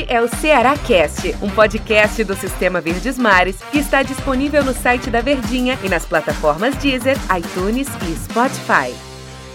Este é o Ceará Cast, um podcast do Sistema Verdes Mares que está disponível no site da Verdinha e nas plataformas Deezer, iTunes e Spotify.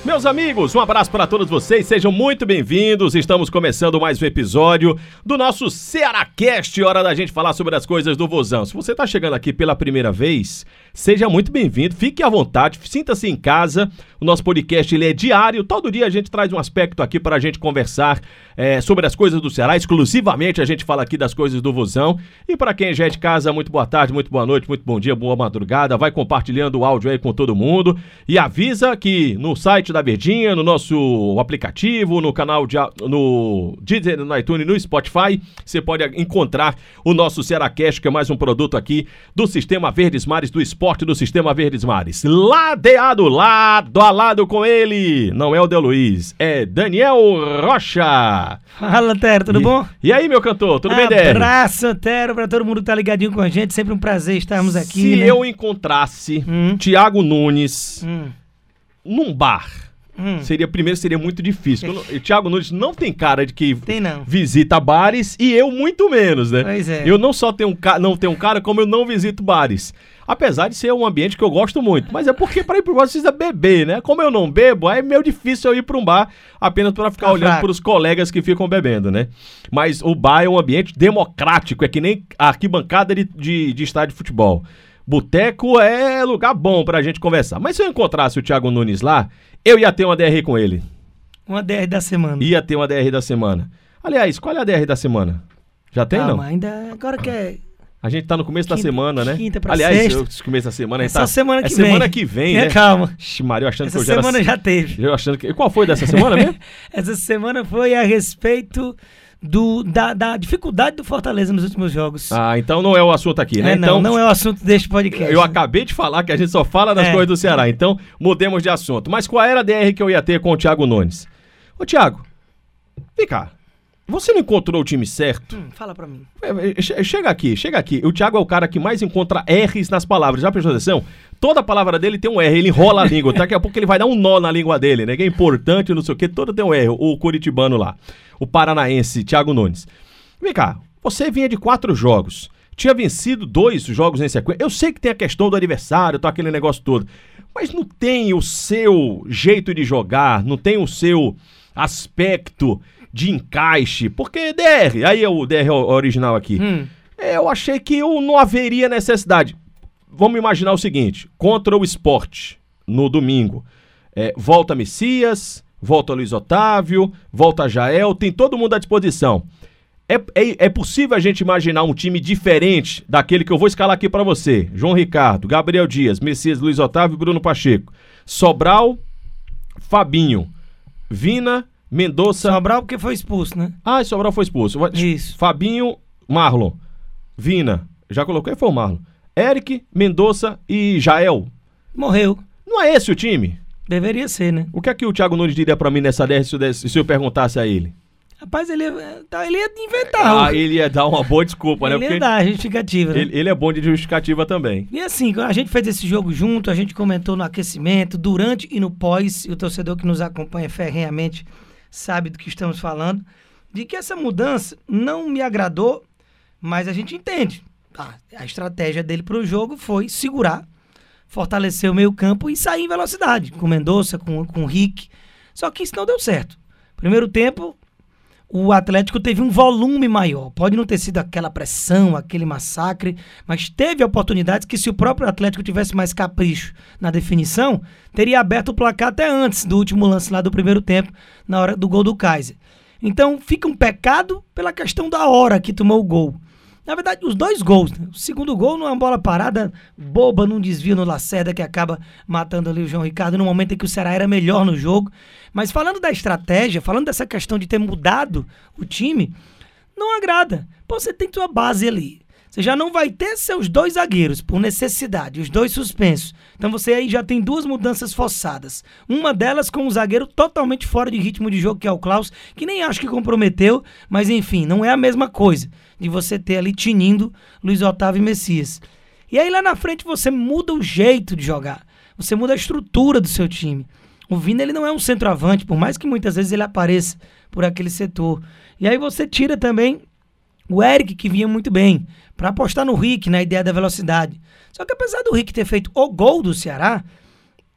Meus amigos, um abraço para todos vocês, sejam muito bem-vindos. Estamos começando mais um episódio do nosso Cearacast, hora da gente falar sobre as coisas do Vozão. Se você está chegando aqui pela primeira vez, seja muito bem-vindo, fique à vontade, sinta-se em casa. O nosso podcast ele é diário, todo dia a gente traz um aspecto aqui para a gente conversar é, sobre as coisas do Ceará. Exclusivamente a gente fala aqui das coisas do Vozão. E para quem já é de casa, muito boa tarde, muito boa noite, muito bom dia, boa madrugada. Vai compartilhando o áudio aí com todo mundo e avisa que no site da Verdinha, no nosso aplicativo, no canal de, no Deezer, no iTunes, no Spotify, você pode encontrar o nosso Cearacast, que é mais um produto aqui do Sistema Verdes Mares, do esporte do Sistema Verdes Mares. Ladeado, lado a lado com ele, não é o Del Luiz, é Daniel Rocha. Fala, Tero, tudo e, bom? E aí, meu cantor, tudo bem, Débora? Abraço, Tero, pra todo mundo que tá ligadinho com a gente, sempre um prazer estarmos aqui, Se né? eu encontrasse hum. Tiago Nunes hum. num bar Hum. Seria primeiro seria muito difícil. o Thiago Nunes não tem cara de que visita bares e eu muito menos, né? Pois é. Eu não só tenho um não tenho um cara como eu não visito bares. Apesar de ser um ambiente que eu gosto muito, mas é porque para ir pro bar precisa beber, né? Como eu não bebo, é meio difícil eu ir para um bar apenas para ficar tá olhando para os colegas que ficam bebendo, né? Mas o bar é um ambiente democrático, é que nem arquibancada de, de, de estádio de futebol. Boteco é lugar bom pra gente conversar. Mas se eu encontrasse o Thiago Nunes lá, eu ia ter uma DR com ele. Uma DR da semana. Ia ter uma DR da semana. Aliás, qual é a DR da semana? Já tem, Calma, não? ainda. Agora que é. A gente tá no começo quinta, da semana, né? Quinta pra Aliás, sexta. eu, começo da semana, a Essa tá, semana que é vem. semana que vem, né? Calma. Ixi, Mário, achando Essa que eu já semana era... já teve. Eu achando que... Qual foi dessa semana mesmo? Essa semana foi a respeito do, da, da, dificuldade do Fortaleza nos últimos jogos. Ah, então não é o assunto aqui, né? É, então, não, não é o assunto deste podcast. Eu acabei de falar que a gente só fala das é. coisas do Ceará, então mudemos de assunto. Mas qual era a DR que eu ia ter com o Thiago Nunes? Ô, Thiago, vem cá. Você não encontrou o time certo? Hum, fala pra mim. Chega aqui, chega aqui. O Thiago é o cara que mais encontra R's nas palavras. Já prestou atenção? Toda palavra dele tem um R, ele enrola a língua. Daqui a pouco ele vai dar um nó na língua dele, né? Que é importante, não sei o quê. Todo tem um R. O curitibano lá. O paranaense, Thiago Nunes. Vem cá, você vinha de quatro jogos. Tinha vencido dois jogos em sequência. Eu sei que tem a questão do aniversário, tá aquele negócio todo. Mas não tem o seu jeito de jogar, não tem o seu aspecto de encaixe, porque DR, aí é o DR original aqui. Hum. Eu achei que eu não haveria necessidade. Vamos imaginar o seguinte: contra o esporte, no domingo, é, volta Messias, volta Luiz Otávio, volta Jael, tem todo mundo à disposição. É, é, é, possível a gente imaginar um time diferente daquele que eu vou escalar aqui para você? João Ricardo, Gabriel Dias, Messias, Luiz Otávio e Bruno Pacheco. Sobral, Fabinho, Vina, Mendonça. Sobral porque foi expulso, né? Ah, Sobral foi expulso. Isso. Fabinho, Marlon, Vina. Já colocou? Foi o Marlon. Eric, Mendonça e Jael. Morreu. Não é esse o time? Deveria ser, né? O que é que o Thiago Nunes diria para mim nessa dessa se eu perguntasse a ele? Rapaz, ele ia, tá, ele ia inventar. Ah, ele ia dar uma boa desculpa, né? Ele ia dar justificativa, né? Ele, ele, é bom de justificativa também. E assim, a gente fez esse jogo junto, a gente comentou no aquecimento, durante e no pós, e o torcedor que nos acompanha ferrenhamente sabe do que estamos falando, de que essa mudança não me agradou, mas a gente entende. Ah, a estratégia dele para o jogo foi segurar, fortalecer o meio campo e sair em velocidade, com Mendonça, com, com o Rick. Só que isso não deu certo. Primeiro tempo, o Atlético teve um volume maior. Pode não ter sido aquela pressão, aquele massacre, mas teve oportunidades que, se o próprio Atlético tivesse mais capricho na definição, teria aberto o placar até antes do último lance lá do primeiro tempo, na hora do gol do Kaiser. Então fica um pecado pela questão da hora que tomou o gol. Na verdade, os dois gols. Né? O segundo gol numa bola parada boba, num desvio no Lacerda que acaba matando ali o João Ricardo no momento em que o Ceará era melhor no jogo. Mas falando da estratégia, falando dessa questão de ter mudado o time, não agrada. Pô, você tem tua base ali. Você já não vai ter seus dois zagueiros por necessidade, os dois suspensos. Então você aí já tem duas mudanças forçadas. Uma delas com um zagueiro totalmente fora de ritmo de jogo, que é o Klaus, que nem acho que comprometeu, mas enfim, não é a mesma coisa de você ter ali tinindo Luiz Otávio e Messias. E aí lá na frente você muda o jeito de jogar. Você muda a estrutura do seu time. O Vina ele não é um centroavante, por mais que muitas vezes ele apareça por aquele setor. E aí você tira também O Eric, que vinha muito bem, para apostar no Rick, na ideia da velocidade. Só que apesar do Rick ter feito o gol do Ceará,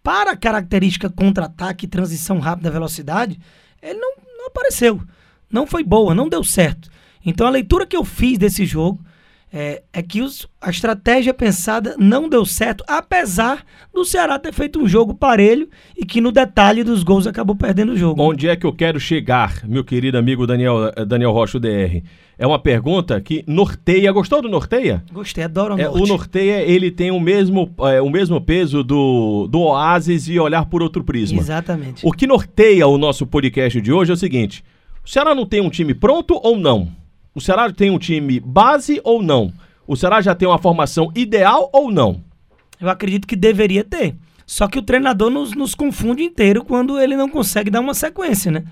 para a característica contra-ataque, transição rápida, velocidade, ele não, não apareceu. Não foi boa, não deu certo. Então a leitura que eu fiz desse jogo é, é que os, a estratégia pensada não deu certo, apesar do Ceará ter feito um jogo parelho e que no detalhe dos gols acabou perdendo o jogo. Onde é que eu quero chegar, meu querido amigo Daniel, eh, Daniel Rocha, DR? É uma pergunta que norteia. Gostou do norteia? Gostei, adoro o é, norte. O norteia, ele tem o mesmo, é, o mesmo peso do, do Oasis e olhar por outro prisma. Exatamente. O que norteia o nosso podcast de hoje é o seguinte: o Ceará não tem um time pronto ou não? O Ceará tem um time base ou não? O Ceará já tem uma formação ideal ou não? Eu acredito que deveria ter. Só que o treinador nos, nos confunde inteiro quando ele não consegue dar uma sequência, né?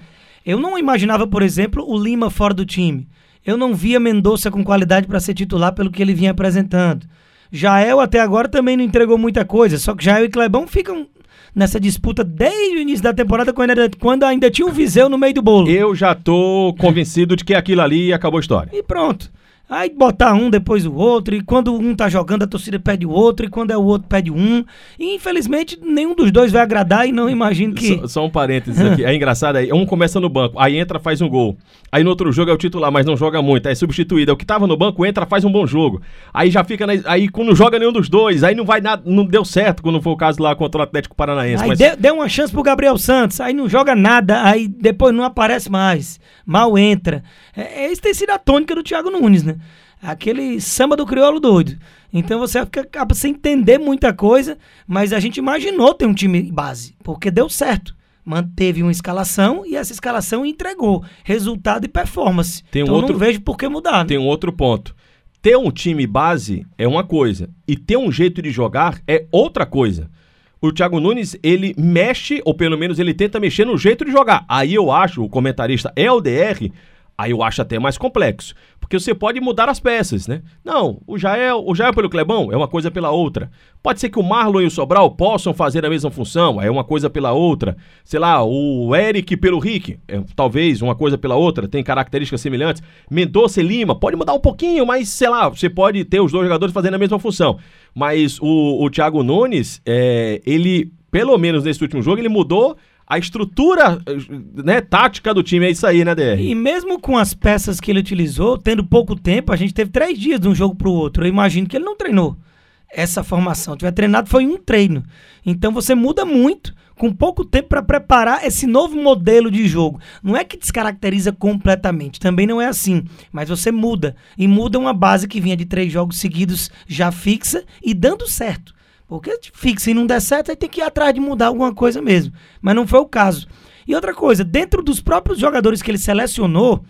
Eu não imaginava, por exemplo, o Lima fora do time. Eu não via Mendonça com qualidade para ser titular pelo que ele vinha apresentando. Jael até agora também não entregou muita coisa, só que Jael e Clebão ficam nessa disputa desde o início da temporada, quando ainda, quando ainda tinha o um Viseu no meio do bolo. Eu já tô convencido de que aquilo ali acabou a história. E pronto. Aí botar um depois o outro, e quando um tá jogando, a torcida pede o outro, e quando é o outro, pede um. E infelizmente nenhum dos dois vai agradar e não imagino que. Só, só um parênteses aqui. É engraçado aí. Um começa no banco, aí entra, faz um gol. Aí no outro jogo é o titular, mas não joga muito. Aí é substituído. É o que tava no banco, entra, faz um bom jogo. Aí já fica. Na... Aí quando joga nenhum dos dois, aí não vai nada. Não deu certo quando foi o caso lá contra o Atlético Paranaense. Aí mas... deu, deu uma chance pro Gabriel Santos, aí não joga nada, aí depois não aparece mais. Mal entra. É, esse tem sido a tônica do Thiago Nunes, né? Aquele samba do crioulo doido. Então você acaba sem entender muita coisa, mas a gente imaginou ter um time base, porque deu certo. Manteve uma escalação e essa escalação entregou resultado e performance. Tem um então outro, não vejo por que mudar. Né? Tem um outro ponto. Ter um time base é uma coisa e ter um jeito de jogar é outra coisa. O Thiago Nunes, ele mexe, ou pelo menos ele tenta mexer no jeito de jogar. Aí eu acho, o comentarista é o DR, Aí eu acho até mais complexo. Porque você pode mudar as peças, né? Não, o Jael, o Jael pelo Clebão é uma coisa pela outra. Pode ser que o Marlon e o Sobral possam fazer a mesma função, é uma coisa pela outra. Sei lá, o Eric pelo Rick, é, talvez uma coisa pela outra, tem características semelhantes. Mendonça e Lima, pode mudar um pouquinho, mas sei lá, você pode ter os dois jogadores fazendo a mesma função. Mas o, o Thiago Nunes, é, ele, pelo menos nesse último jogo, ele mudou a estrutura né, tática do time é isso aí, né, DR? E mesmo com as peças que ele utilizou, tendo pouco tempo, a gente teve três dias de um jogo para o outro. Eu imagino que ele não treinou essa formação. Tiver treinado, foi um treino. Então você muda muito com pouco tempo para preparar esse novo modelo de jogo. Não é que descaracteriza completamente, também não é assim, mas você muda. E muda uma base que vinha de três jogos seguidos já fixa e dando certo. Porque fixa e não der certo, aí tem que ir atrás de mudar alguma coisa mesmo. Mas não foi o caso. E outra coisa, dentro dos próprios jogadores que ele selecionou,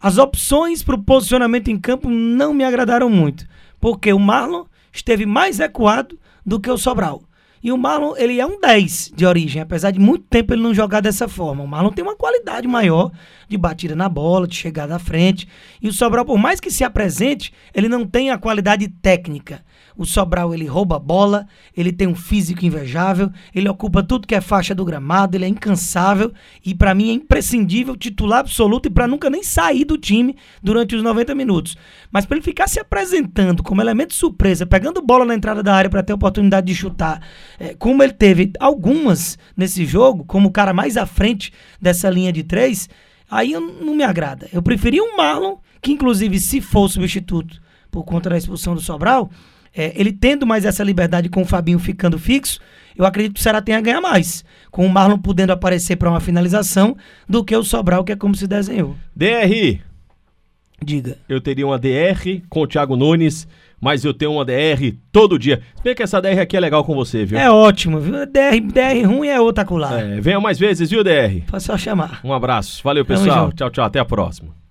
as opções para o posicionamento em campo não me agradaram muito. Porque o Marlon esteve mais recuado do que o Sobral. E o Marlon, ele é um 10 de origem, apesar de muito tempo ele não jogar dessa forma. O Marlon tem uma qualidade maior de batida na bola, de chegada à frente. E o Sobral, por mais que se apresente, ele não tem a qualidade técnica. O Sobral, ele rouba a bola, ele tem um físico invejável, ele ocupa tudo que é faixa do gramado, ele é incansável e para mim é imprescindível, titular absoluto e para nunca nem sair do time durante os 90 minutos. Mas para ele ficar se apresentando como elemento surpresa, pegando bola na entrada da área para ter oportunidade de chutar, é, como ele teve algumas nesse jogo, como o cara mais à frente dessa linha de três, aí não me agrada. Eu preferia um Marlon, que inclusive se for substituto por conta da expulsão do Sobral, é, ele tendo mais essa liberdade com o Fabinho ficando fixo, eu acredito que o Ceará tenha a ganhar mais. Com o Marlon podendo aparecer para uma finalização do que o Sobral, que é como se desenhou. DR. Diga. Eu teria uma DR com o Thiago Nunes, mas eu tenho uma DR todo dia. Se bem que essa DR aqui é legal com você, viu? É ótimo, viu? DR, DR ruim é outra colar. É, venha mais vezes, viu, DR? Pode só chamar. Um abraço. Valeu, pessoal. Tchau, tchau. Até a próxima.